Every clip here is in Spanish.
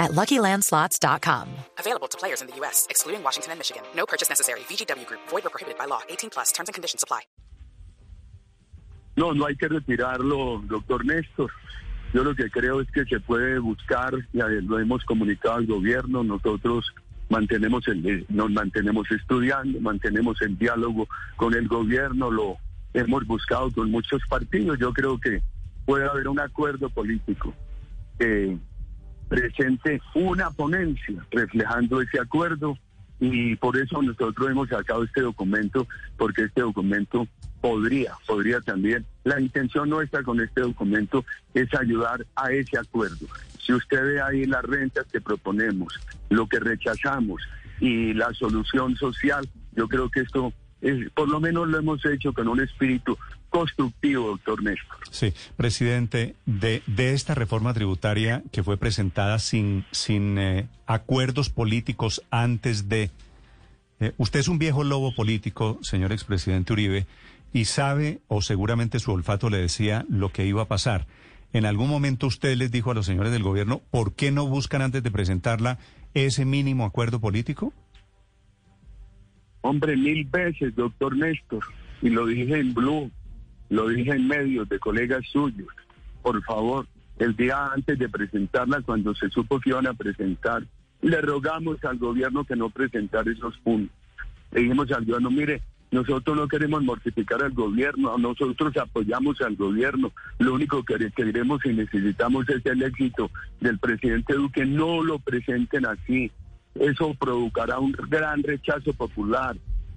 at LuckyLandSlots.com. Available to players in the U.S., excluding Washington and Michigan. No purchase necessary. VGW Group. Void or prohibited by law. 18 plus. Terms and conditions apply. No, no hay que retirarlo, doctor Néstor. Yo lo que creo es que se puede buscar, ya lo hemos comunicado al gobierno, nosotros mantenemos el, nos mantenemos estudiando, mantenemos el diálogo con el gobierno, lo hemos buscado con muchos partidos. Yo creo que puede haber un acuerdo político que presente una ponencia reflejando ese acuerdo y por eso nosotros hemos sacado este documento, porque este documento podría, podría también, la intención nuestra con este documento es ayudar a ese acuerdo. Si usted ve ahí las rentas que proponemos, lo que rechazamos y la solución social, yo creo que esto es, por lo menos lo hemos hecho con un espíritu constructivo, doctor Néstor. Sí, presidente, de, de esta reforma tributaria que fue presentada sin, sin eh, acuerdos políticos antes de... Eh, usted es un viejo lobo político, señor expresidente Uribe, y sabe, o seguramente su olfato le decía, lo que iba a pasar. ¿En algún momento usted les dijo a los señores del gobierno por qué no buscan antes de presentarla ese mínimo acuerdo político? Hombre, mil veces, doctor Néstor, y lo dije en Blue, lo dije en medios de colegas suyos. Por favor, el día antes de presentarla, cuando se supo que iban a presentar, le rogamos al gobierno que no presentara esos puntos. Le dijimos al gobierno, mire, nosotros no queremos mortificar al gobierno, nosotros apoyamos al gobierno. Lo único que queremos y necesitamos es el éxito del presidente Duque. No lo presenten así. Eso provocará un gran rechazo popular.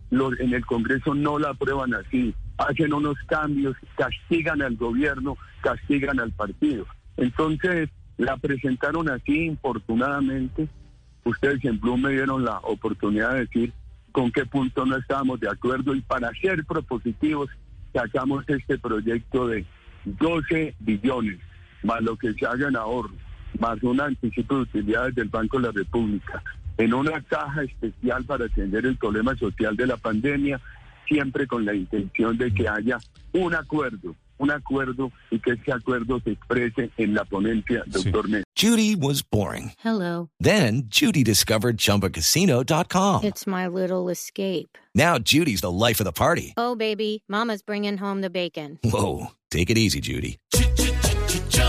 Los, en el Congreso no la aprueban así. Hacen unos cambios, castigan al gobierno, castigan al partido. Entonces, la presentaron así, infortunadamente. Ustedes en Blue me dieron la oportunidad de decir con qué punto no estábamos de acuerdo y para ser propositivos sacamos este proyecto de 12 billones, más lo que se haga en ahorro, más un anticipo de utilidades del Banco de la República, en una caja especial para atender el problema social de la pandemia, siempre con la intención de que haya un acuerdo, un acuerdo y que ese acuerdo se exprese en la ponencia, doctor sí. Judy was boring. Hello. Then Judy discovered ChumbaCasino.com. It's my little escape. Now Judy's the life of the party. Oh, baby, mama's bringing home the bacon. Whoa, take it easy, Judy.